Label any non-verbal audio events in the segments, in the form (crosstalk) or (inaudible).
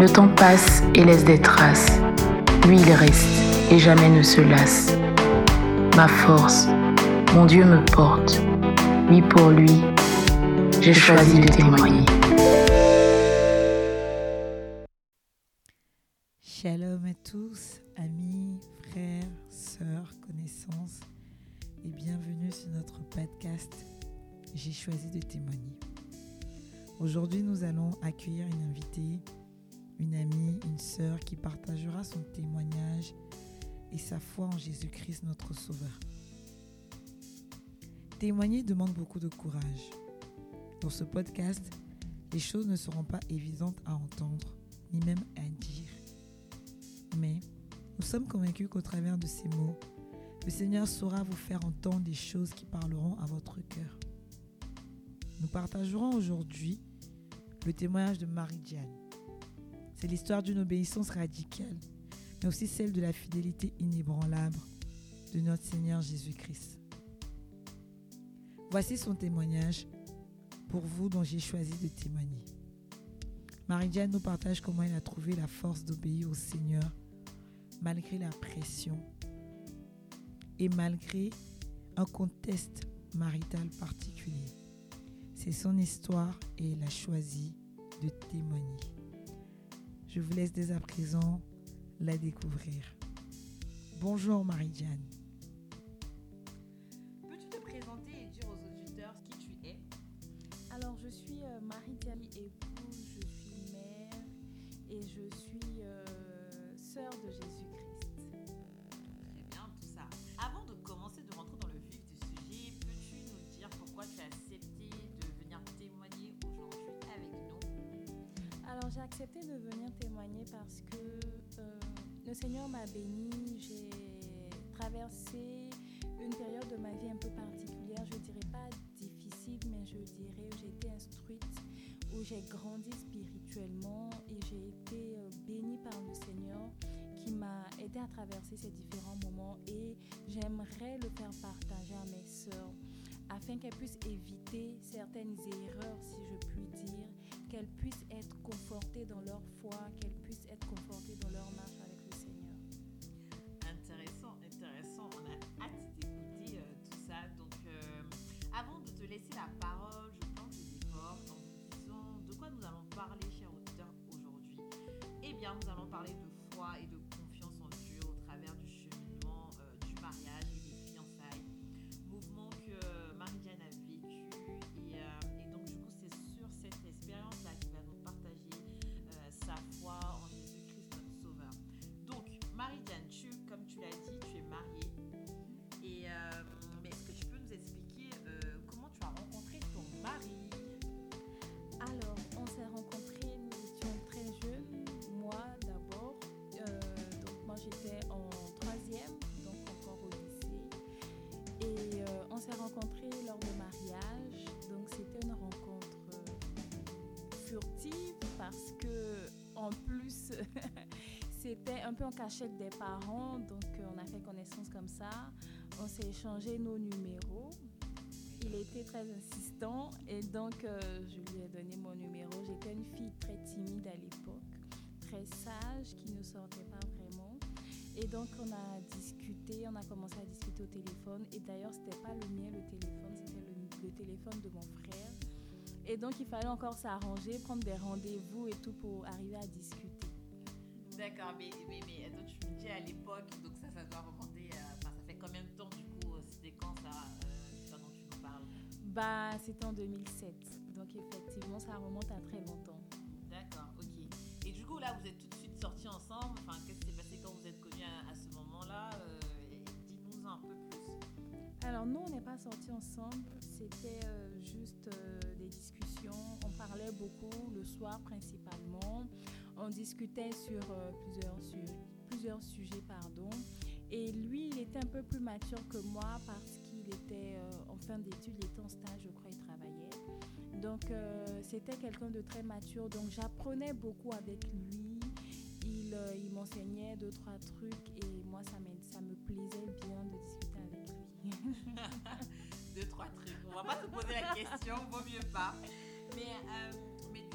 Le temps passe et laisse des traces. Lui, il reste et jamais ne se lasse. Ma force, mon Dieu me porte. Lui pour lui, j'ai choisi de témoigner. Shalom à tous, amis, frères, sœurs, connaissances, et bienvenue sur notre podcast J'ai choisi de témoigner. Aujourd'hui, nous allons accueillir une invitée, une amie, une sœur qui partagera son témoignage et sa foi en Jésus-Christ, notre Sauveur. Témoigner demande beaucoup de courage. Dans ce podcast, les choses ne seront pas évidentes à entendre, ni même à dire. Mais nous sommes convaincus qu'au travers de ces mots, le Seigneur saura vous faire entendre des choses qui parleront à votre cœur. Nous partagerons aujourd'hui le témoignage de Marie-Diane. C'est l'histoire d'une obéissance radicale, mais aussi celle de la fidélité inébranlable de notre Seigneur Jésus-Christ. Voici son témoignage pour vous dont j'ai choisi de témoigner. Marie-Diane nous partage comment elle a trouvé la force d'obéir au Seigneur malgré la pression et malgré un contexte marital particulier. C'est son histoire et elle a choisi de témoigner. Je vous laisse dès à présent la découvrir. Bonjour Marie-Diane. J'ai accepté de venir témoigner parce que euh, le Seigneur m'a bénie. J'ai traversé une période de ma vie un peu particulière. Je dirais pas difficile, mais je dirais où j'ai été instruite, où j'ai grandi spirituellement et j'ai été euh, bénie par le Seigneur qui m'a aidé à traverser ces différents moments et j'aimerais le faire partager à mes sœurs afin qu'elles puissent éviter certaines erreurs, si je puis dire, qu'elles puissent être confortées dans leur foi, qu'elles puissent être confortées dans leur marche avec le Seigneur. Intéressant, intéressant. On a hâte d'écouter euh, tout ça. Donc, euh, avant de te laisser la parole, je plante le décor en disant de quoi nous allons parler, chers auditeurs, aujourd'hui. Eh bien, nous allons parler de foi et de c'était un peu en cachette des parents. Donc, euh, on a fait connaissance comme ça. On s'est échangé nos numéros. Il était très insistant et donc euh, je lui ai donné mon numéro. J'étais une fille très timide à l'époque, très sage, qui ne sortait pas vraiment. Et donc on a discuté, on a commencé à discuter au téléphone. Et d'ailleurs, c'était pas le mien le téléphone, c'était le, le téléphone de mon frère. Et donc il fallait encore s'arranger, prendre des rendez-vous et tout pour arriver à discuter. D'accord, mais, mais, mais attends, tu me dis à l'époque, donc ça, ça doit remonter, euh, enfin, ça fait combien de temps du coup euh, C'était quand ça, euh, dont tu nous parles? Bah, c'était en 2007. Donc effectivement, ça remonte à très longtemps. D'accord, ok. Et du coup, là, vous êtes tout de suite sortis ensemble. Enfin, qu'est-ce qui s'est passé quand vous êtes connus à, à ce moment-là Euh, et Dis-nous un peu plus. Alors nous, on n'est pas sortis ensemble, c'était euh, juste euh, des discussions, on parlait beaucoup le soir principalement, on discutait sur euh, plusieurs, plusieurs sujets, pardon. Et lui, il était un peu plus mature que moi parce qu'il était euh, en fin d'études, il était en stage, je crois, il travaillait. Donc, euh, c'était quelqu'un de très mature. Donc, j'apprenais beaucoup avec lui. Il, il m'enseignait deux, trois trucs et moi, ça, ça me plaisait bien de discuter avec lui. (laughs) Deux, trois trucs. On va pas te poser la question, vaut mieux pas. Mais, mais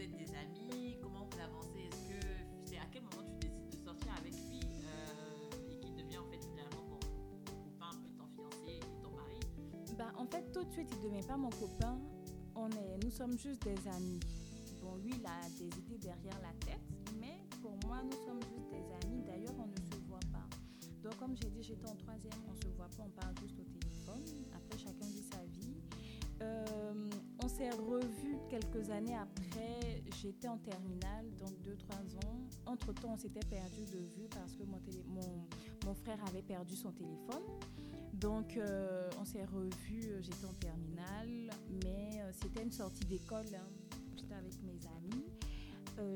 êtes des amis. Comment vous avancez Est-ce que c'est à quel moment tu décides de sortir avec lui euh, et qu'il devient en fait finalement ton copain, puis ton fiancé et ton mari? Bah, en fait, tout de suite, il ne devient pas mon copain. On est, nous sommes juste des amis. Bon, lui, il a des idées derrière la tête, mais pour moi, nous sommes juste des amis. D'ailleurs, on ne se voit pas. Donc, comme j'ai dit, j'étais en troisième, on ne se voit pas, on parle juste au téléphone. Après, chacun vit sa vie. Euh, on s'est revus quelques années après. J'étais en terminale, donc 2-3 ans. Entre-temps, on s'était perdu de vue parce que mon, frère avait perdu son téléphone. Donc, euh, on s'est revus, euh, j'étais en terminale, mais euh, c'était une sortie d'école. hein. J'étais avec mes amis.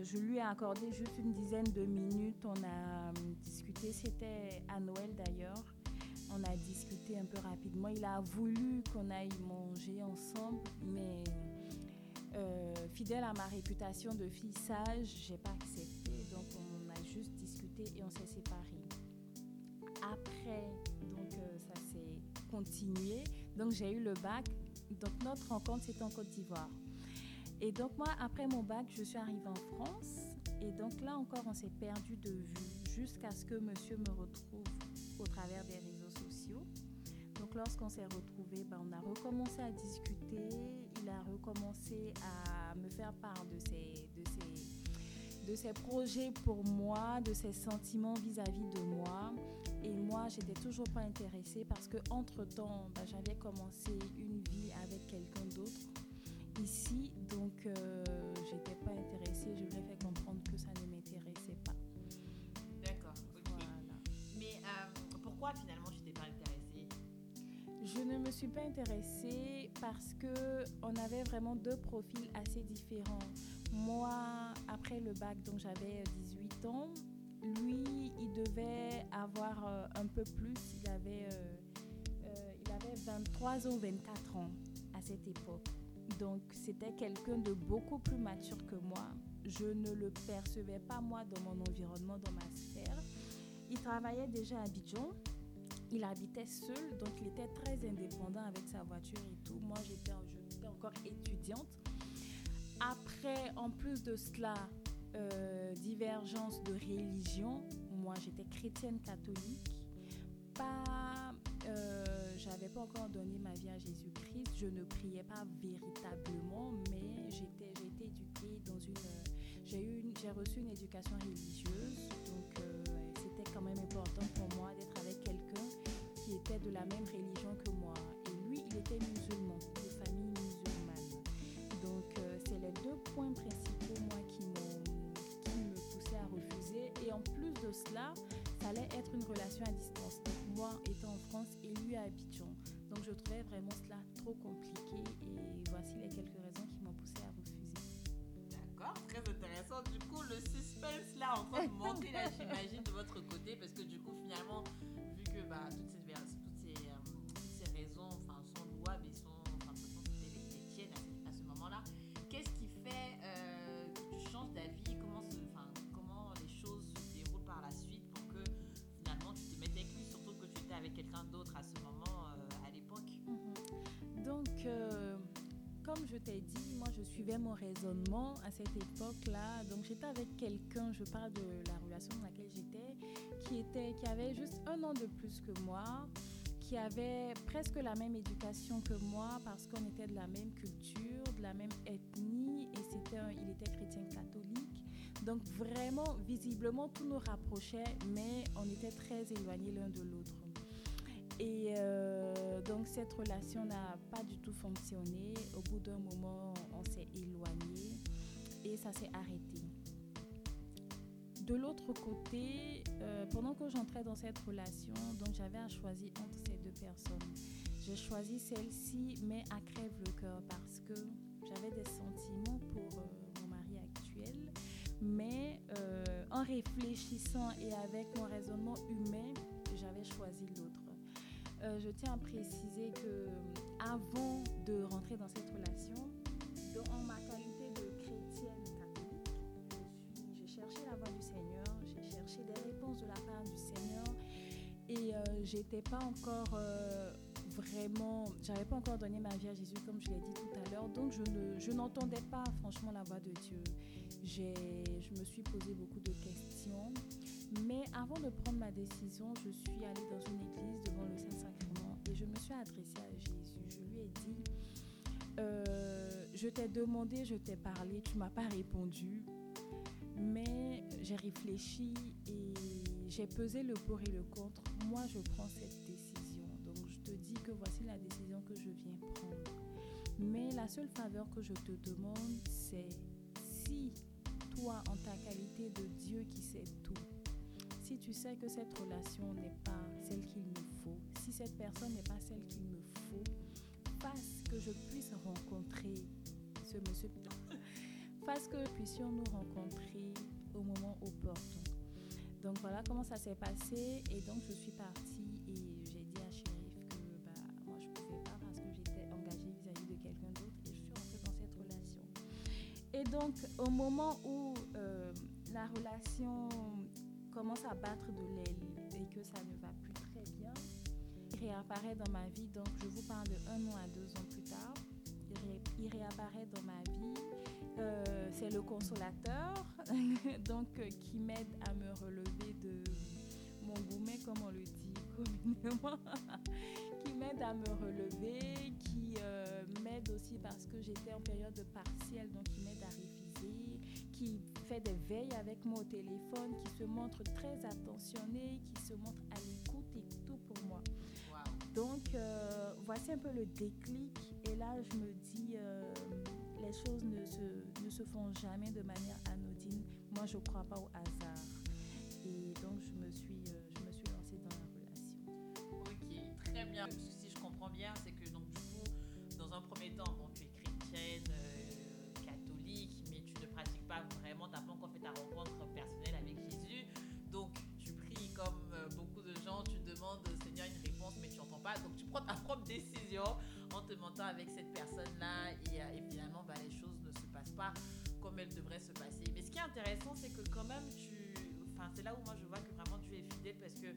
Je lui ai accordé juste une dizaine de minutes. On a discuté, c'était à Noël d'ailleurs. On a discuté un peu rapidement. Il a voulu qu'on aille manger ensemble, mais euh, fidèle à ma réputation de fille sage, j'ai pas accepté. Donc, on a juste discuté et on s'est séparés. Après, donc euh, ça s'est continué. Donc j'ai eu le bac. Donc notre rencontre c'était en Côte d'Ivoire. Et donc moi après mon bac, je suis arrivée en France. Et donc là encore, on s'est perdu de vue jusqu'à ce que monsieur me retrouve au travers des réseaux. Donc lorsqu'on s'est retrouvés, ben, on a recommencé à discuter. Il a recommencé à me faire part de ses, de ses, de ses projets pour moi, de ses sentiments vis-à-vis de moi. Et moi, j'étais toujours pas intéressée parce que entre temps, j'avais commencé une vie avec quelqu'un d'autre ici, donc euh, j'étais pas intéressée. Je lui ai fait comprendre que ça ne m'intéressait pas. D'accord. Voilà. Mais euh, pourquoi finalement Je ne me suis pas intéressée parce que on avait vraiment deux profils assez différents. Moi, après le bac, donc j'avais 18 ans. Lui, il devait avoir euh, un peu plus. Il avait, euh, euh, il avait 23 ou 24 ans à cette époque. Donc, c'était quelqu'un de beaucoup plus mature que moi. Je ne le percevais pas, moi, dans mon environnement, dans ma sphère. Il travaillait déjà à Abidjan. Il habitait seul, donc il était très indépendant avec sa voiture et tout. Moi, j'étais encore étudiante. Après, en plus de cela, euh, divergence de religion. Moi, j'étais chrétienne catholique. Pas, euh, j'avais pas encore donné ma vie à Jésus-Christ. Je ne priais pas véritablement, mais j'étais, j'ai été éduquée dans une, j'ai eu, j'ai reçu une éducation religieuse. Donc, euh, c'était quand même important pour moi d'être était de la même religion que moi. Et lui, il était musulman, de famille musulmane. Donc, euh, c'est les deux points principaux, moi, qui, qui me poussaient à refuser. Et en plus de cela, ça allait être une relation à distance. Donc, moi étant en France et lui à Abidjan. Donc, je trouvais vraiment cela trop compliqué. Et voici les quelques raisons qui m'ont poussé à refuser. D'accord, très intéressant. Du coup, le suspense là en train de monter là, j'imagine, de votre côté, parce que du coup, finalement, vu que bah, toutes, ces, je t'ai dit, moi je suivais mon raisonnement à cette époque-là. Donc, j'étais avec quelqu'un, je parle de la relation dans laquelle j'étais, qui, était, qui avait juste un an de plus que moi, qui avait presque la même éducation que moi parce qu'on était de la même culture, de la même ethnie et c'était il était chrétien catholique. Donc, vraiment, visiblement, tout nous rapprochait, mais on était très éloignés l'un de l'autre. Et euh, donc cette relation n'a pas du tout fonctionné. Au bout d'un moment, on s'est éloigné et ça s'est arrêté. De l'autre côté, euh, pendant que j'entrais dans cette relation, donc j'avais à choisir entre ces deux personnes. J'ai choisi celle-ci, mais à crève le cœur parce que j'avais des sentiments pour euh, mon mari actuel, mais en réfléchissant et avec mon raisonnement humain, j'avais choisi l'autre. Euh, je tiens à préciser que avant de rentrer dans cette relation, dans- en ma qualité de chrétienne catholique, j'ai cherché la voix du Seigneur, j'ai cherché des réponses de la part du Seigneur et euh, j'étais pas encore euh, vraiment, j'avais pas encore donné ma vie à Jésus comme je l'ai dit tout à l'heure, donc je ne, je n'entendais pas franchement la voix de Dieu. Je me suis posé beaucoup de questions, mais avant de prendre ma décision, je suis allée dans une église devant le Saint-Sacrement et je me suis adressée à Jésus. Je lui ai dit, euh, je t'ai demandé, je t'ai parlé, tu m'as pas répondu, mais j'ai réfléchi et j'ai pesé le pour et le contre. Moi, je prends cette décision. Donc, je te dis que voici la décision que je viens prendre. Mais la seule faveur que je te demande, c'est si toi, en ta qualité de Dieu qui sait tout, si tu sais que cette relation n'est pas celle qu'il me faut, si cette personne n'est pas celle qu'il me faut, fasse que je puisse rencontrer ce monsieur, (laughs) fasse que puissions nous rencontrer au moment opportun. Donc voilà comment ça s'est passé et donc je suis partie et j'ai dit à Shérif que bah, moi je pouvais pas parce que j'étais engagée vis-à-vis de quelqu'un d'autre et je suis rentrée dans cette relation. Et donc au moment où euh, la relation commence à battre de l'aile et que ça ne va plus très bien, il réapparaît dans ma vie, donc je vous parle de un an à deux ans plus tard, il, ré- il réapparaît dans ma vie. Euh, c'est le consolateur, (laughs) donc euh, qui m'aide à me relever de mon goumet, comme on le dit communément, (laughs) qui m'aide à me relever, qui euh, m'aide aussi parce que j'étais en période de partiel, donc qui m'aide à réviser, qui fait des veilles avec moi au téléphone, qui se montre très attentionné, qui se montre à l'écoute et tout pour moi. Donc, euh, voici un peu le déclic. Et là, je me dis, euh, les choses ne se, ne se font jamais de manière anodine. Moi, je ne crois pas au hasard. Et donc, je me suis, euh, je me suis lancée dans la relation. Ok, très bien. Si je comprends bien, c'est que pas comme elles devraient se passer. Mais ce qui est intéressant, c'est que quand même, tu... Enfin, c'est là où moi je vois que vraiment Dieu est fidèle parce que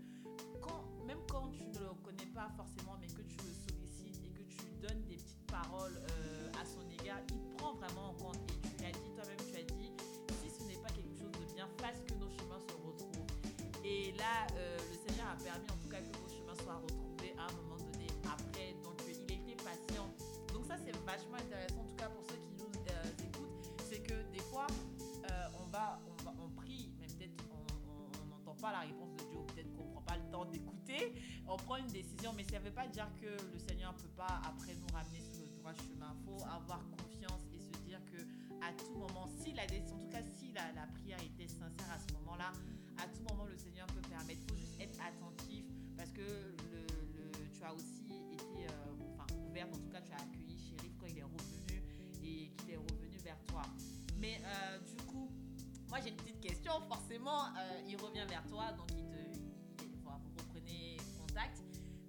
quand, même quand tu ne le connais pas forcément, mais que tu le sollicites et que tu donnes des petites paroles euh, à son égard, il prend vraiment en compte. Et tu l'as dit toi-même, tu as dit, si ce n'est pas quelque chose de bien, fasse que nos chemins se retrouvent. Et là, euh, le Seigneur a permis en tout cas que vos chemins soient retrouvés à un moment donné. Après, donc il été patient. Donc ça, c'est vachement intéressant, euh, on va, on prie, mais peut-être on n'entend pas la réponse de Dieu, peut-être qu'on prend pas le temps d'écouter. On prend une décision, mais ça ne veut pas dire que le Seigneur ne peut pas après nous ramener sur le droit chemin. Il faut avoir confiance et se dire que à tout moment, si la en tout cas si la, prière était sincère à ce moment-là, à tout moment le Seigneur peut permettre. Il faut juste être attentif parce que le- tu as aussi moi j'ai une petite question. Forcément, euh, il revient vers toi, donc il te, il- voilà, vous reprenez contact.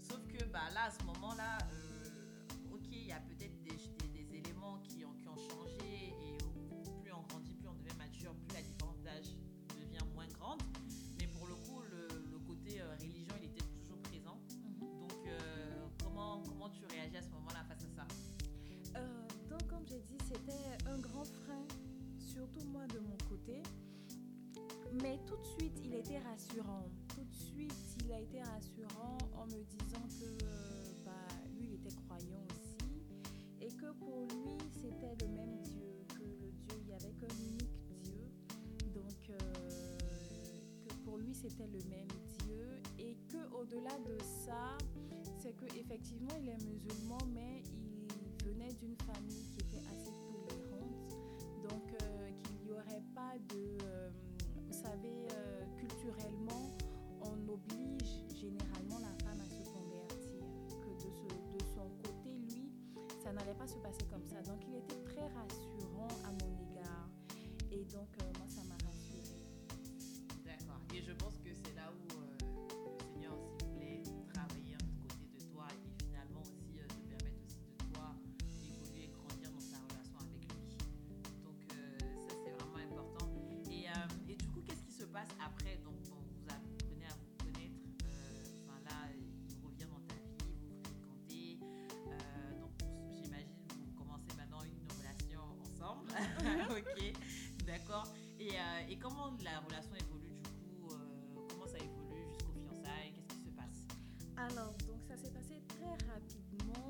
Sauf que bah, là, à ce moment-là, euh, ok, il y a peut-être des, des- des éléments qui ont, qui ont changé et plus on grandit, plus on devient mature, plus la différence d'âge devient moins grande. Mais pour le coup, le, le côté euh, religion, il était toujours présent. Donc, euh, comment, comment tu réagis à ce moment-là face à ça? Donc, comme j'ai dit, c'était un grand frein, surtout moi de Mais tout de suite, il était rassurant. Tout de suite, il a été rassurant en me disant que euh, bah, lui, il était croyant aussi. Et que pour lui, c'était le même Dieu, que le Dieu, il y avait qu'un unique Dieu. Donc, euh, que pour lui, c'était le même Dieu. Et que au-delà de ça, c'est que effectivement il est musulman, mais il venait d'une famille aurait pas de, euh, vous savez, euh, culturellement, on oblige généralement la femme à se convertir, que de, ce- de son côté, lui, ça n'allait pas se passer comme ça. Donc il était très rassurant à mon égard. Et donc euh, moi, ça m'a rassurée. D'accord. Et je pense que c'est là où d'accord. Et, euh, et comment la relation évolue du coup euh, Comment ça évolue jusqu'aux fiançailles Qu'est-ce qui se passe? Alors, donc ça s'est passé très rapidement.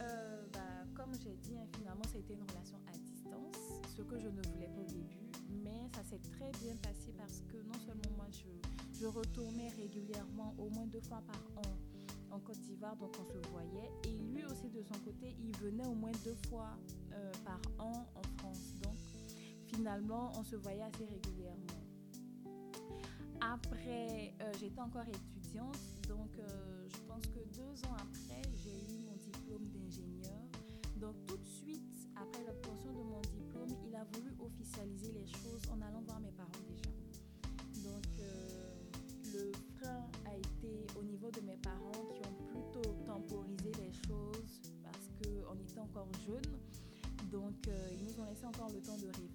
Euh, bah, comme j'ai dit, hein, finalement, été une relation à distance, ce que je ne voulais pas au début. Mais ça s'est très bien passé parce que non seulement moi, je, je retournais régulièrement, au moins deux fois par an, en Côte d'Ivoire, donc on se voyait. Et lui aussi, de son côté, il venait au moins deux fois par an en France. Finalement, on se voyait assez régulièrement. Après, euh, j'étais encore étudiante, donc euh, je pense que deux ans après, j'ai eu mon diplôme d'ingénieur. Donc tout de suite, après l'obtention de mon diplôme, il a voulu officialiser les choses en allant voir mes parents déjà. Donc euh, le frein a été au niveau de mes parents qui ont plutôt temporisé les choses parce qu'on était encore jeunes. Donc ils nous ont laissé encore le temps de puis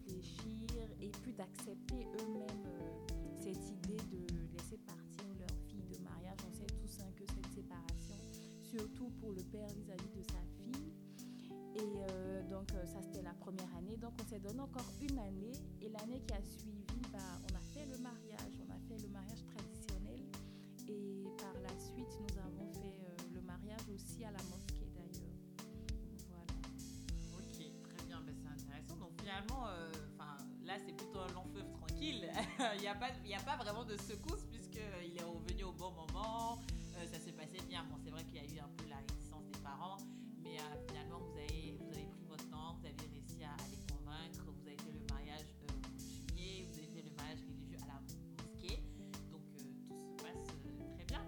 d'accepter eux-mêmes euh, cette idée de laisser partir leur fille de mariage. On sait tous hein, que cette séparation, surtout pour le père vis-à-vis de sa fille. Et euh, donc euh, ça c'était la première année. Donc on s'est donné encore une année. Et l'année qui a suivi, a, pas- il y a pas vraiment de secousse puisqu'il est revenu au bon moment. Euh, ça s'est passé bien. Bon, c'est vrai qu'il y a eu un peu la réticence des parents, mais euh, finalement vous avez, vous avez pris votre temps, vous avez réussi à, à les convaincre. Vous avez fait le mariage euh, coutumier, vous avez fait le mariage religieux à la mosquée. Donc euh, tout se passe euh, très bien.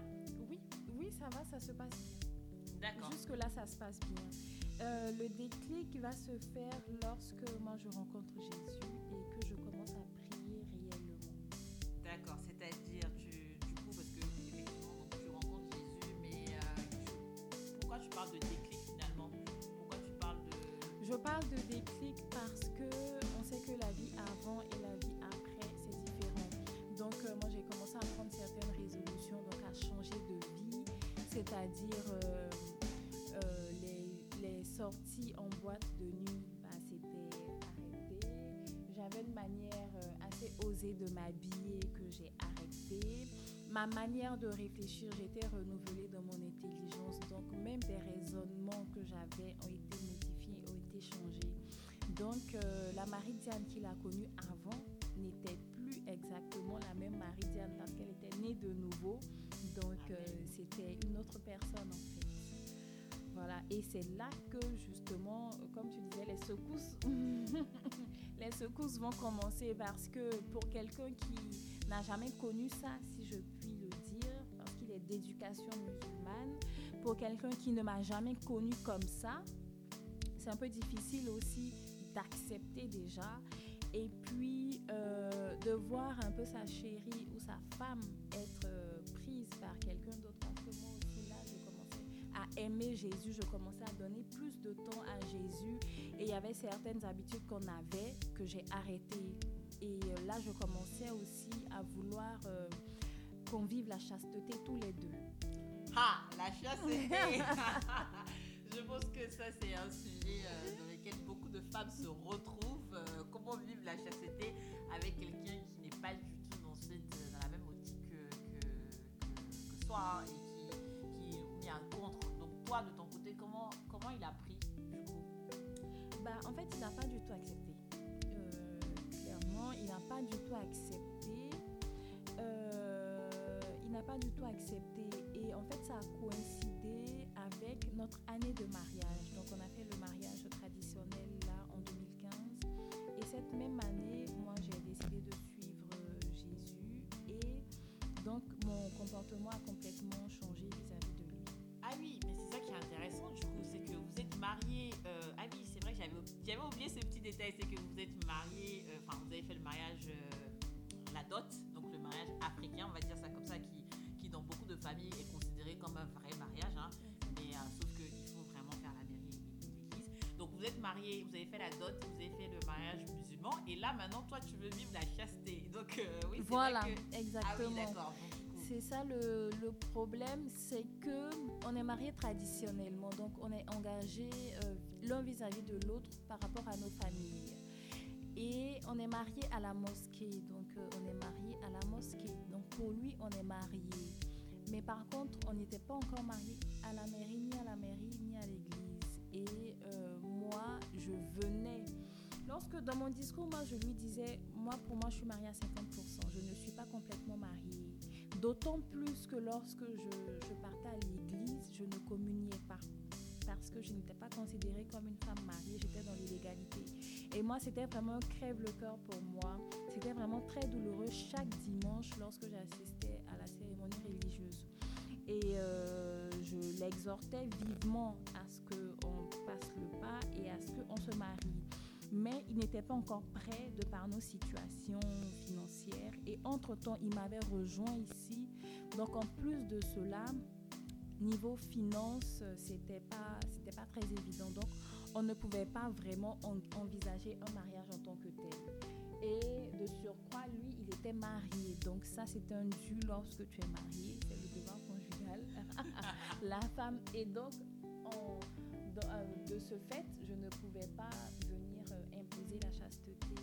Oui, oui, ça va, ça se passe bien. D'accord. Jusque-là, ça se passe bien. Euh, le déclic va se faire lorsque moi je rencontre Jésus D'accord, c'est-à-dire, tu, du coup, parce que tu rencontres Jésus, mais euh, pourquoi tu parles de déclic finalement? Pourquoi tu parles de. Je parle de déclic parce que on sait que la vie avant et la vie après, c'est différent. Donc euh, moi j'ai commencé à prendre certaines résolutions, donc à changer de vie, c'est-à-dire euh, les, les sorties en boîte de nuit, bah, c'était arrêté. J'avais une manière osée de m'habiller que j'ai arrêté. Ma manière de réfléchir, j'étais renouvelée dans mon intelligence. Donc même des raisonnements que j'avais ont été modifiés, ont été changés. Donc euh, la Marie-Diane qu'il a connue avant n'était plus exactement la même Marie-Diane parce qu'elle était née de nouveau. Donc euh, c'était une autre personne en fait. Voilà, et c'est là que justement, comme tu disais, les secousses, (laughs) (laughs) les secousses vont commencer parce que pour quelqu'un qui n'a jamais connu ça, si je puis le dire, parce qu'il est d'éducation musulmane, pour quelqu'un qui ne m'a jamais connu comme ça, c'est un peu difficile aussi d'accepter déjà. Et puis euh, de voir un peu sa chérie ou sa femme être euh, prise par quelqu'un d'autre aimer Jésus, je commençais à donner plus de temps à Jésus et il y avait certaines habitudes qu'on avait que j'ai arrêtées et euh, là je commençais aussi à vouloir euh, qu'on vive la chasteté tous les deux. Ah, la chasteté (laughs) Je pense que ça, c'est un sujet euh, dans lequel beaucoup de femmes se retrouvent. Euh, comment vivre la chasteté avec quelqu'un qui n'est pas du tout dans, la même optique que, que, hein, et qui, qui est un contre. En fait, il n'a pas du tout accepté. Euh, clairement, il n'a pas du tout accepté. Euh, il n'a pas du tout accepté. Et en fait, ça a coïncidé avec notre année de mariage. Donc, on a fait le mariage traditionnel là en 2015. Et cette même année, moi, j'ai décidé de suivre euh, Jésus. Et donc, mon comportement a complètement j'avais oublié ce petit détail, c'est que vous êtes marié, euh, enfin vous avez fait le mariage, euh, la dot, donc le mariage africain, on va dire ça comme ça, qui, qui dans beaucoup de familles est considéré comme un vrai mariage, hein. mais euh, sauf qu'il faut vraiment faire la mairie et l'église. Donc vous êtes marié, vous avez fait la dot, vous avez fait le mariage musulman, et là maintenant toi tu veux vivre la chasteté. Donc oui, c'est Voilà, vrai que... Ah oui, exactement. d'accord. C'est ça le, le problème, c'est que on est marié traditionnellement, donc on est engagé euh, l'un vis-à-vis de l'autre par rapport à nos familles. Et on est marié à la mosquée, donc euh, on est marié à la mosquée. Donc pour lui, on est marié. Mais par contre, on n'était pas encore marié à la mairie, ni à la mairie, ni à l'église. Et euh, moi, je venais. Lorsque dans mon discours, moi, je lui disais, moi, pour moi, je suis mariée à 50%. Je ne suis pas complètement mariée. D'autant plus que lorsque je, partais à l'église, je ne communiais pas. Parce que je n'étais pas considérée comme une femme mariée, j'étais dans l'illégalité. Et moi, c'était vraiment un crève-le-cœur pour moi. C'était vraiment très douloureux chaque dimanche lorsque j'assistais à la cérémonie religieuse. Et euh, je l'exhortais vivement à ce qu'on passe le pas et à ce qu'on se marie. Mais il n'était pas encore prêt de par nos situations financières. Et entre-temps, il m'avait rejoint ici. Donc en plus de cela, niveau finance, c'était pas, pas très évident. Donc on ne pouvait pas vraiment en- envisager un mariage en tant que tel. Et de surcroît, lui, il était marié. Donc ça, c'est un dû lorsque tu es marié. C'est le devoir conjugal. (laughs) La femme. Et donc, euh, de ce fait, je ne pouvais pas la chasteté.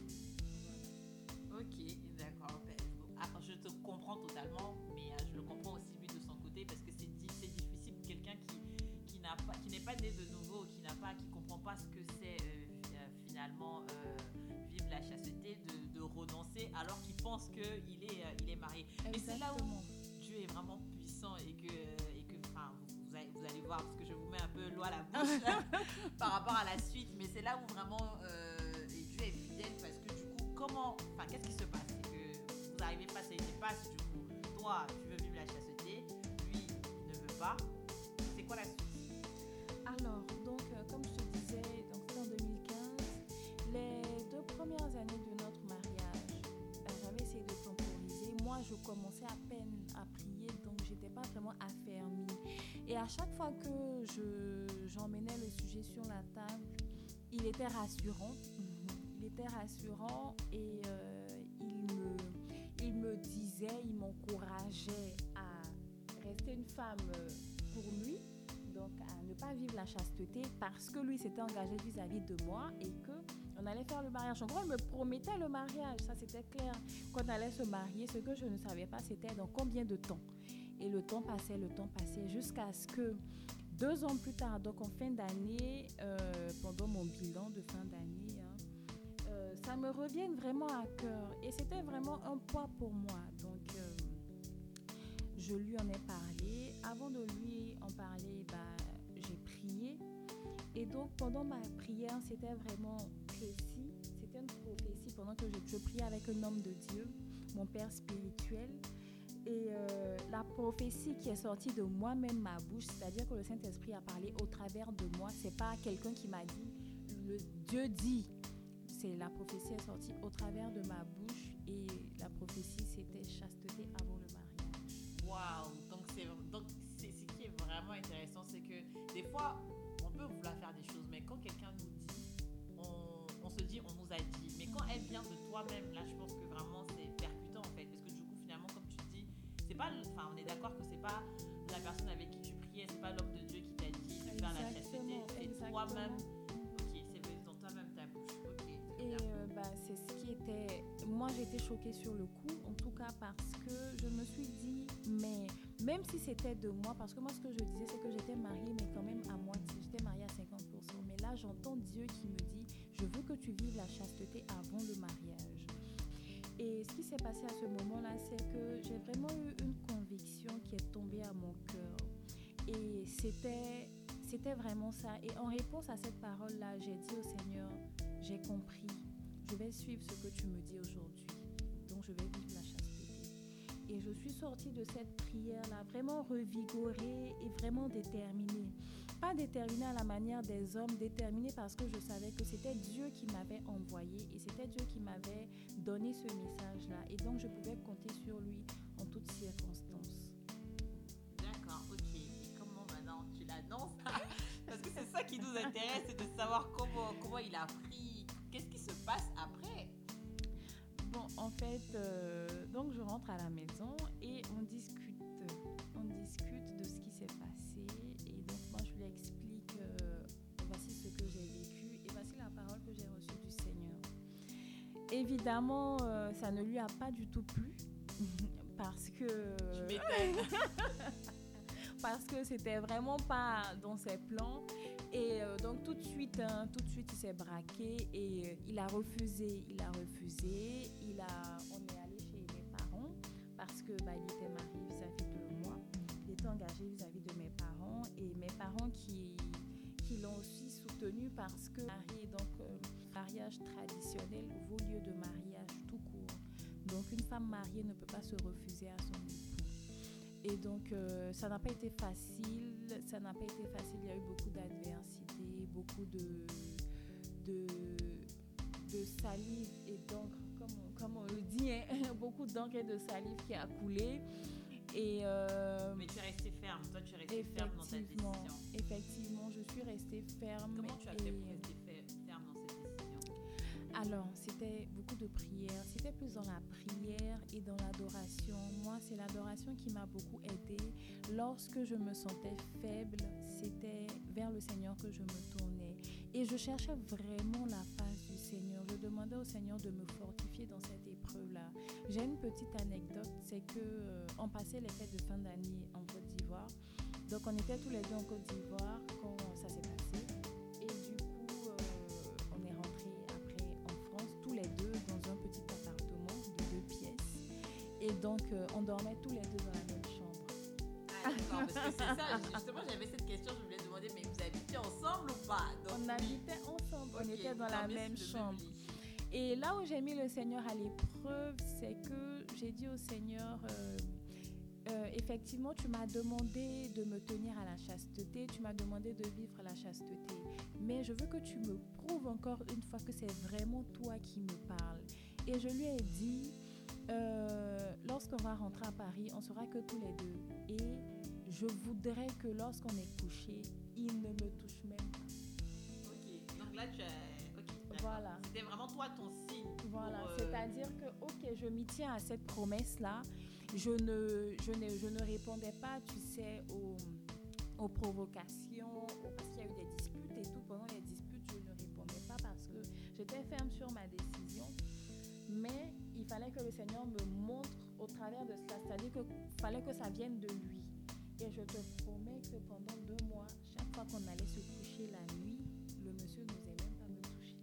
Ok, d'accord. Ben, ah, je te comprends totalement, mais euh, je le comprends aussi lui de son côté parce que c'est di- c'est difficile pour quelqu'un qui qui n'a pas qui n'est pas né de nouveau, qui n'a pas qui comprend pas ce que c'est euh, euh, finalement euh, vivre la chasteté, de, de renoncer alors qu'il pense que il est euh, il est marié. Mais c'est là où. Dieu est vraiment puissant et que et que enfin vous, vous allez, vous allez voir parce que je vous mets un peu l'eau à la bouche (laughs) (laughs) par rapport à la suite, mais c'est là où vraiment qu'est-ce qui se passe? Vous arrivez face à une impasse du coup toi tu veux vivre la chasteté, lui il ne veut pas. C'est quoi la suite? Alors, donc, euh, comme je te disais, donc en 2015, les deux premières années de notre mariage, j'avais essayé de temporiser. Moi, je commençais à peine à prier, donc j'étais pas vraiment affermie. Et à chaque fois que je, j'emmenais le sujet sur la table, il était rassurant. Rassurant et euh, il, me, il me disait, il m'encourageait à rester une femme euh, pour lui donc à ne pas vivre la chasteté parce que lui s'était engagé vis-à-vis de moi et que on allait faire le mariage. En gros, il me promettait le mariage, ça c'était clair. Quand on allait se marier, ce que je ne savais pas, c'était dans combien de temps. Et le temps passait, le temps passait, jusqu'à ce que deux ans plus tard, donc en fin d'année, euh, pendant mon bilan de fin d'année, ça me revienne vraiment à cœur. Et c'était vraiment un poids pour moi. Donc, euh, je lui en ai parlé. Avant de lui en parler, bah, j'ai prié. Et donc, pendant ma prière, c'était vraiment précis. C'était une prophétie pendant que je, priais avec un homme de Dieu, mon père spirituel. Et euh, la prophétie qui est sortie de moi-même, ma bouche, c'est-à-dire que le Saint-Esprit a parlé au travers de moi, c'est pas quelqu'un qui m'a dit, Dieu dit. C'est la prophétie est sortie au travers de ma bouche et la prophétie c'était chasteté avant le mariage. Waouh Donc c'est donc c'est ce qui est vraiment intéressant, c'est que des fois on peut vouloir faire des choses, mais quand quelqu'un nous dit, on, on se dit on nous a dit. Mais quand elle vient de toi-même, là je pense que vraiment c'est percutant en fait, parce que du coup finalement comme tu dis, c'est pas, enfin on est d'accord que c'est pas la personne avec qui tu priais, c'est pas l'homme de Dieu qui t'a dit de faire la chasteté, c'est toi-même. Euh, bah, c'est ce qui était. Moi, j'étais choquée sur le coup, en tout cas parce que je me suis dit, mais même si c'était de moi, parce que moi, ce que je disais, c'est que j'étais mariée, mais quand même à moitié. J'étais mariée à 50%. Mais là, j'entends Dieu qui me dit, je veux que tu vives la chasteté avant le mariage. Et ce qui s'est passé à ce moment-là, c'est que j'ai vraiment eu une conviction qui est tombée à mon cœur. Et c'était, c'était vraiment ça. Et en réponse à cette parole-là, j'ai dit au Seigneur, j'ai compris. Je vais suivre ce que tu me dis aujourd'hui. Donc, je vais vivre la chasteté. Et je suis sortie de cette prière-là vraiment revigorée et vraiment déterminée. pas déterminée à la manière des hommes, déterminée parce que je savais que c'était Dieu qui m'avait envoyé et c'était Dieu qui m'avait donné ce message-là. Et donc, je pouvais compter sur lui en toutes circonstances. D'accord, ok. Et comment maintenant tu l'annonces? (laughs) Parce que c'est ça qui nous intéresse, c'est de savoir comment, comment il a pris. Passe après Bon, en fait, euh, donc je rentre à la maison et on discute, on discute de ce qui s'est passé. Et donc moi, je lui explique, euh, voici ce que j'ai vécu et voici la parole que j'ai reçue du Seigneur. Évidemment, euh, ça ne lui a pas du tout plu (laughs) parce que Je (laughs) parce que c'était vraiment pas dans ses plans. Et euh, donc tout de suite, hein, tout de suite, il s'est braqué et euh, il a refusé, il a refusé. Il a, on est allé chez mes parents parce que bah, il était marié vis-à-vis de moi. Il était engagé vis-à-vis de mes parents et mes parents qui, qui l'ont aussi soutenu parce que marié, donc euh, mariage traditionnel vaut lieu de mariage tout court. Donc une femme mariée ne peut pas se refuser à son époux. Et donc, euh, ça n'a pas été facile. Ça n'a pas été facile. Il y a eu beaucoup d'adversité, beaucoup de, de, de salive et d'encre, comme, on- comme on le dit, hein, (laughs) beaucoup d'encre et de salive qui a coulé. Et euh, Mais tu es resté ferme. Toi, tu es resté ferme dans ta décision. effectivement, je suis restée ferme. Comment tu as fait pour rester fe- ferme alors, c'était beaucoup de prières. C'était plus dans la prière et dans l'adoration. Moi, c'est l'adoration qui m'a beaucoup aidée. Lorsque je me sentais faible, c'était vers le Seigneur que je me tournais. Et je cherchais vraiment la face du Seigneur. Je demandais au Seigneur de me fortifier dans cette épreuve-là. J'ai une petite anecdote, c'est que euh, on passait les fêtes de fin d'année en Côte d'Ivoire. Donc, on était tous les deux en Côte d'Ivoire quand ça s'est Et donc, euh, on dormait tous les deux dans la même chambre. Ah, d'accord, parce que c'est ça. Justement, j'avais cette question. Je voulais demander, mais vous habitez ensemble ou pas? Donc, On habitait ensemble, on était dans la même chambre. Et là où j'ai mis le Seigneur à l'épreuve, c'est que j'ai dit au Seigneur, euh, euh, effectivement, tu m'as demandé de me tenir à la chasteté, tu m'as demandé de vivre la chasteté, mais je veux que tu me prouves encore une fois que c'est vraiment toi qui me parles. Et je lui ai dit, euh, lorsqu'on va rentrer à Paris, on sera que tous les deux. Et je voudrais que lorsqu'on est couché, il ne me touche même pas. Ok, donc là, tu as. Ok. Voilà. C'était vraiment toi ton signe. Voilà, euh, c'est-à-dire que, ok, je m'y tiens à cette promesse-là. Je ne, je, ne, je ne répondais pas, tu sais, aux, aux provocations, parce qu'il y a eu des disputes et tout. Pendant les disputes, je ne répondais pas parce que j'étais ferme sur ma décision. Mais il fallait que le Seigneur me montre au travers de cela, c'est-à-dire qu'il fallait que ça vienne de lui. Et je te promets que pendant deux mois, chaque fois qu'on allait se coucher la nuit, le monsieur n'osait même pas me toucher.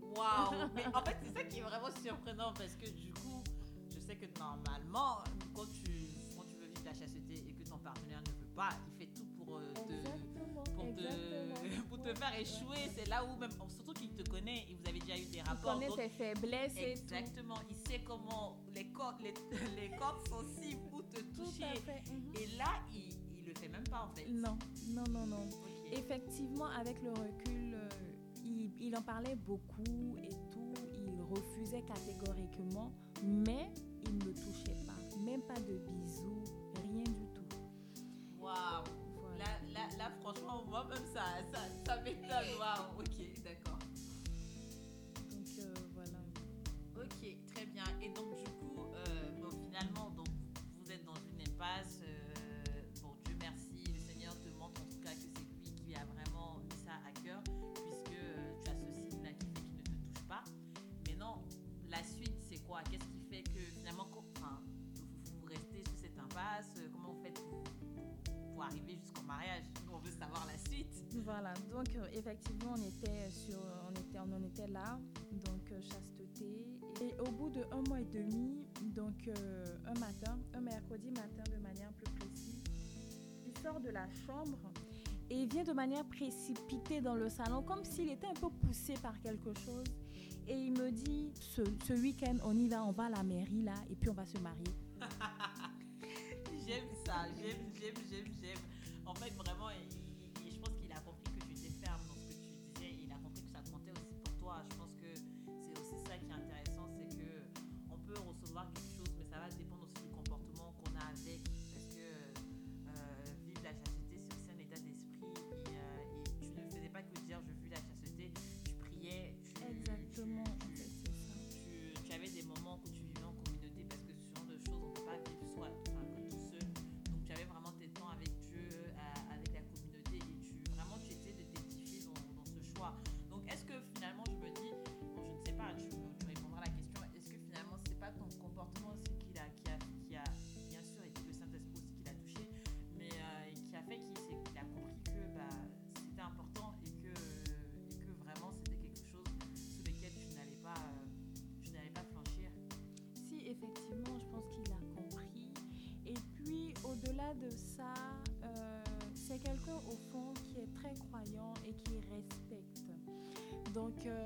Waouh Mais en fait, c'est ça qui est vraiment surprenant parce que du coup, je sais que normalement, quand tu, quand tu veux vivre la chasteté et que ton partenaire ne veut pas, il fait tout pour euh, te. Pour te, (laughs) pour te faire échouer, c'est là où même, surtout qu'il te connaît et vous avez déjà eu des Il rapports. connaît donc- tes faiblesses. Exactement, il sait comment les cordes, les, (laughs) les cordes sensibles pour te toucher. mhm. Et là, il, il le fait même pas en fait. Non, non, non, non. Effectivement, avec le recul, euh, il, il en parlait beaucoup et tout. Il refusait catégoriquement, mais il ne me touchait pas. Même pas de bisous, rien du tout. Là, franchement, moi-même, ça, ça, ça m'étonne. (laughs) Waouh, ok, d'accord. Donc euh, voilà. Ok, très bien. Et donc, du coup, euh, bon, finalement, donc, vous êtes dans une impasse. euh, bon, Dieu merci, le Seigneur te montre en tout cas que c'est lui qui a vraiment mis ça à cœur, puisque tu as ce signe-là qui fait qu'il ne te touche pas. Maintenant, la suite, c'est quoi? Qu'est-ce qui fait que finalement, enfin, vous, vous restez sur cette impasse? Comment vous faites pour, pour arriver jusqu'au mariage? Voilà, donc euh, effectivement, on était, sur, on, était, en était là, donc euh, chasteté. Et au bout de un mois et demi, donc euh, un matin, un mercredi matin de manière plus précise, il sort de la chambre et il vient de manière précipitée dans le salon, comme s'il était un peu poussé par quelque chose. Et il me dit, ce, ce week-end, on y va, on va à la mairie là, et puis on va se marier. (laughs) J'aime ça, j'aime, j'aime, j'aime, Je pense que c'est aussi ça qui est intéressant, c'est que on peut recevoir quelque chose de ça, euh, c'est quelqu'un au fond qui est très croyant et qui respecte. Donc, euh,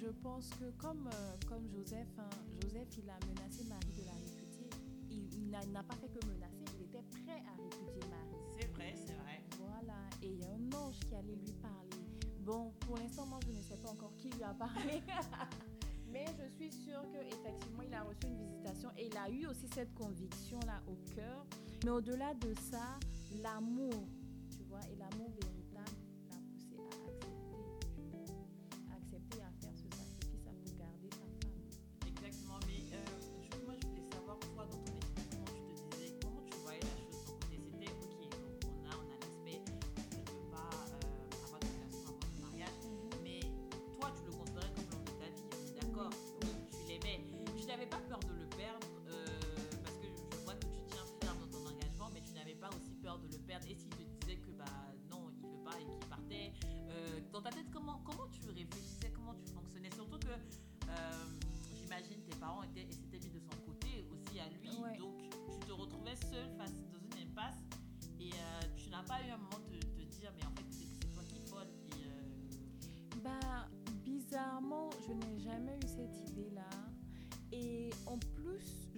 je pense que comme, euh, comme Joseph, hein, Joseph, il a menacé Marie de la répudier. Il n'a n'a pas fait que menacer, il était prêt à répudier Marie. C'est vrai, c'est vrai. Voilà, et il y a un ange qui allait lui parler. Bon, pour l'instant, moi, je ne sais pas encore qui lui a parlé. (laughs) Mais je suis sûre qu'effectivement, il a reçu une visitation et il a eu aussi cette conviction-là au cœur. Mais au-delà de ça, l'amour, tu vois, et l'amour véritable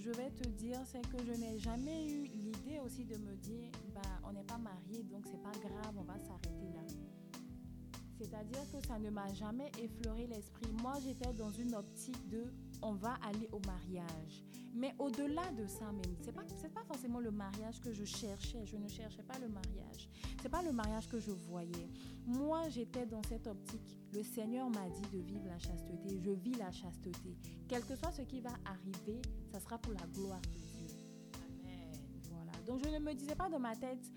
je vais te dire, c'est que je n'ai jamais eu l'idée aussi de me dire, bah, on n'est pas mariés, donc c'est pas grave, on va s'arrêter là. C'est-à-dire que ça ne m'a jamais effleuré l'esprit. Moi, j'étais dans une optique de, on va aller au mariage. Mais au-delà de ça même, c'est pas c'est pas forcément le mariage que je cherchais. Je ne cherchais pas le mariage. C'est pas le mariage que je voyais. Moi, j'étais dans cette optique. Le Seigneur m'a dit de vivre la chasteté. Je vis la chasteté. Quel que soit ce qui va arriver, ça sera pour la gloire de Dieu. Amen. Voilà. Donc je ne me disais pas dans ma tête,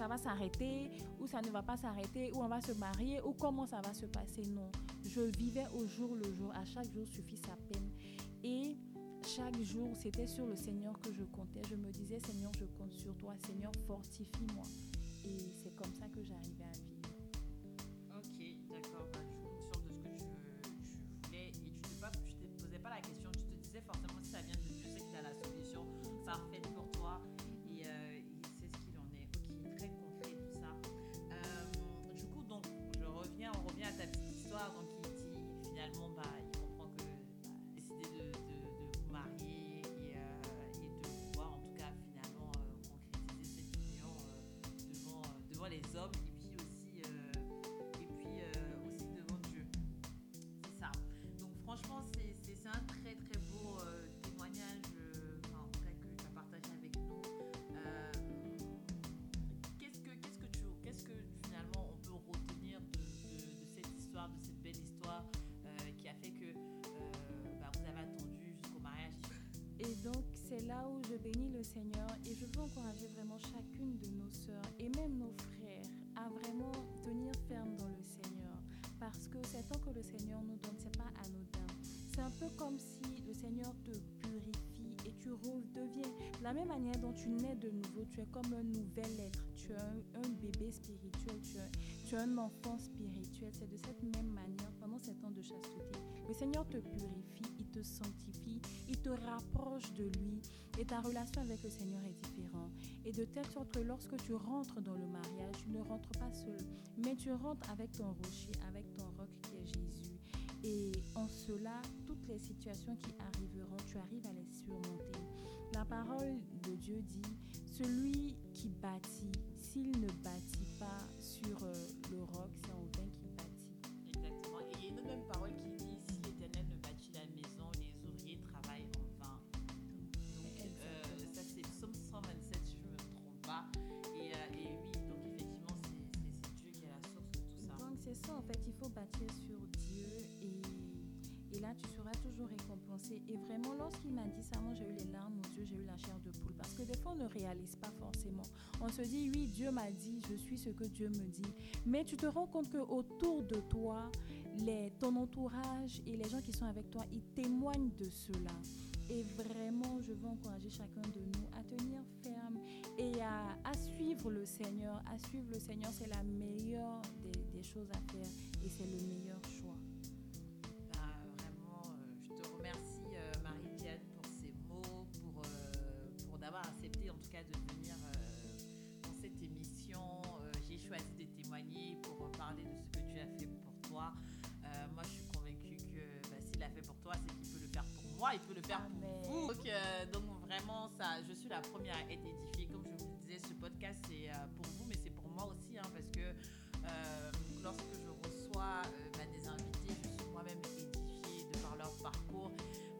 ça va s'arrêter, ou ça ne va pas s'arrêter, ou on va se marier, ou comment ça va se passer. Non. Je vivais au jour le jour. À chaque jour suffit sa peine. Et chaque jour, c'était sur le Seigneur que je comptais. Je me disais, Seigneur, je compte sur toi. Seigneur, fortifie-moi. Et c'est comme ça que j'arrivais à vivre. Je bénis le Seigneur et je veux encourager vraiment chacune de nos sœurs et même nos frères à vraiment tenir ferme dans le Seigneur. Parce que c'est temps que le Seigneur nous donne, c'est pas anodin. C'est un peu comme si le Seigneur te purifie et tu redeviens. De la même manière dont tu nais de nouveau, tu es comme un nouvel être. Tu es un, bébé spirituel, tu es, tu es un enfant spirituel. C'est de cette même manière, pendant ces temps de chasteté, le Seigneur te purifie, il te sanctifie, il te rapproche de lui et ta relation avec le Seigneur est différente. Et de telle sorte que lorsque tu rentres dans le mariage, tu ne rentres pas seul, mais tu rentres avec ton rocher, avec ton roc qui est Jésus. Et en cela, toutes les situations qui arriveront, tu arrives à les surmonter. La parole de Dieu dit, celui qui bâtit, s'il ne bâtit pas sur euh, le roc, c'est en vain qu'il bâtit. Exactement. Et il y a une autre même parole qui dit si l'Éternel ne bâtit la maison, les ouvriers travaillent en vain. Donc, euh, ça c'est Psaume 127 si je ne me trompe pas. Et, euh, et oui, donc effectivement, c'est, Dieu qui est la source de tout ça. Donc c'est ça en fait, il faut bâtir sur Dieu et, et là tu seras toujours récompensé. Et vraiment lorsqu'il m'a dit ça, moi j'ai eu j'ai eu la chair de poule. Parce que des fois on ne réalise pas forcément. On se dit oui, Dieu m'a dit, je suis ce que Dieu me dit. Mais tu te rends compte que autour de toi, ton entourage et les gens qui sont avec toi, ils témoignent de cela. Et vraiment, je veux encourager chacun de nous à tenir ferme et à, à suivre le Seigneur. À suivre le Seigneur, c'est la meilleure des, des choses à faire et c'est le meilleur choix. La première à être édifiée. Comme je vous le disais, ce podcast, c'est euh, pour vous, mais c'est pour moi aussi, hein, parce que euh, lorsque je reçois euh, bah, des invités, je suis moi-même édifiée de par leur parcours,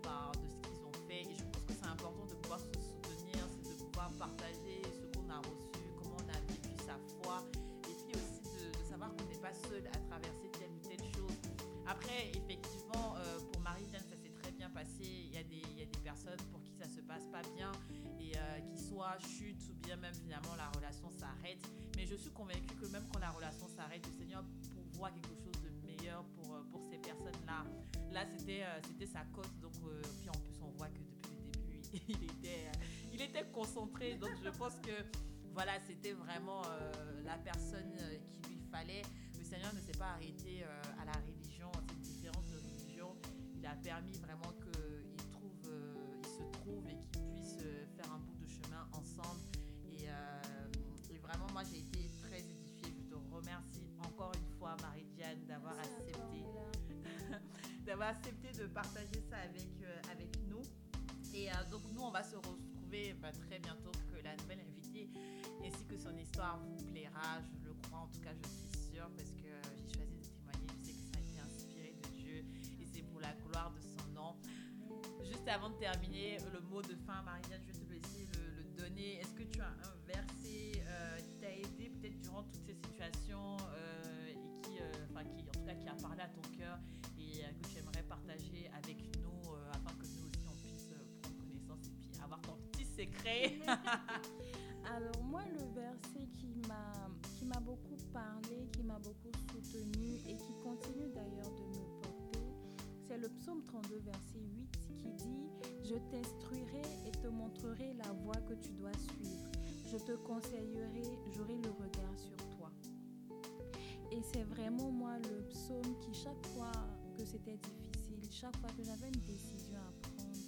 par de ce qu'ils ont fait. Et je pense que c'est important de pouvoir se soutenir, c'est de pouvoir partager ce qu'on a reçu, comment on a vécu sa foi, et puis aussi de, savoir qu'on n'est pas seul à traverser telle ou telle chose. Après, effectivement, pour Marie-Jeanne, ça s'est très bien passé. Il y, a des, il y a des personnes pour qui ça se passe pas qui soit chutent ou bien même finalement la relation s'arrête. Mais je suis convaincue que même quand la relation s'arrête, le Seigneur pourvoit quelque chose de meilleur pour, euh, pour ces personnes-là. Là, c'était euh, c'était sa cause. Donc, euh, puis en plus, on voit que depuis le début, (laughs) il était, euh, il était concentré. Donc, je pense que voilà, c'était vraiment euh, la personne euh, qu'il lui fallait. Le Seigneur ne s'est pas arrêté euh, à la religion, à cette différence de religion. Il a permis vraiment accepté de partager ça avec, euh, avec nous. Et euh, donc nous, on va se retrouver bah, très bientôt que la nouvelle invitée ainsi que son histoire vous plaira. Je le crois, en tout cas, je suis sûre parce que euh, j'ai choisi de témoigner. Je sais que ça a été inspiré de Dieu et c'est pour la gloire de son nom. Juste avant de terminer, le mot de fin, Marianne, je vais te laisser le, donner. Est-ce que tu as un verset euh, qui t'a aidé peut-être durant toutes ces situations et enfin, qui, en tout cas, qui a parlé à ton cœur partager avec nous euh, afin que nous aussi on puisse euh, prendre connaissance et puis avoir ton petit secret. (laughs) (laughs) Alors moi, le verset qui m'a qui m'a beaucoup parlé, qui m'a beaucoup soutenu et qui continue d'ailleurs de me porter, c'est le psaume 32, verset 8 qui dit « Je t'instruirai et te montrerai la voie que tu dois suivre. Je te conseillerai, j'aurai le regard sur toi. » Et c'est vraiment moi le psaume qui, chaque fois que c'était difficile, chaque fois que j'avais une décision à prendre,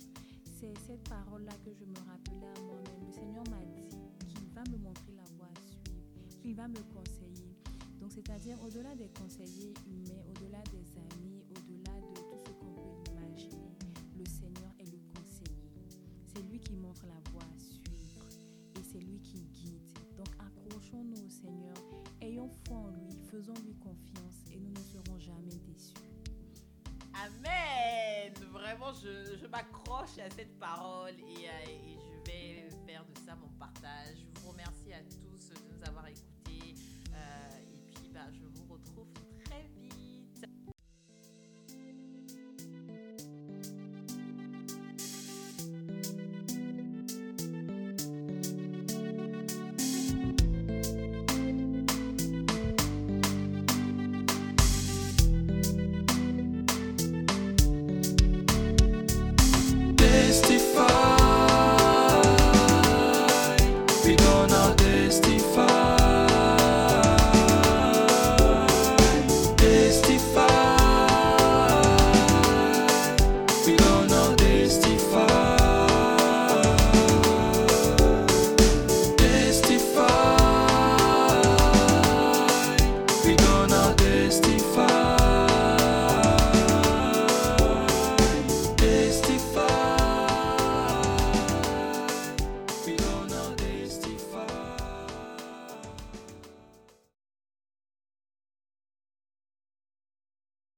c'est cette parole-là que je me rappelais à moi-même. Le Seigneur m'a dit qu'il va me montrer la voie à suivre, qu'il va me conseiller. Donc, c'est-à-dire au-delà des conseillers humains, au-delà des amis, au-delà de tout ce qu'on peut imaginer, le Seigneur est le conseiller. C'est lui qui montre la voie à suivre et c'est lui qui guide. Donc, accrochons-nous au Seigneur, ayons foi en lui, faisons-lui confiance et nous ne serons jamais déçus. Je, m'accroche à cette parole et, euh, et je vais faire de ça mon partage. Je vous remercie à tous de nous avoir écoutés. euh, et puis, bah, je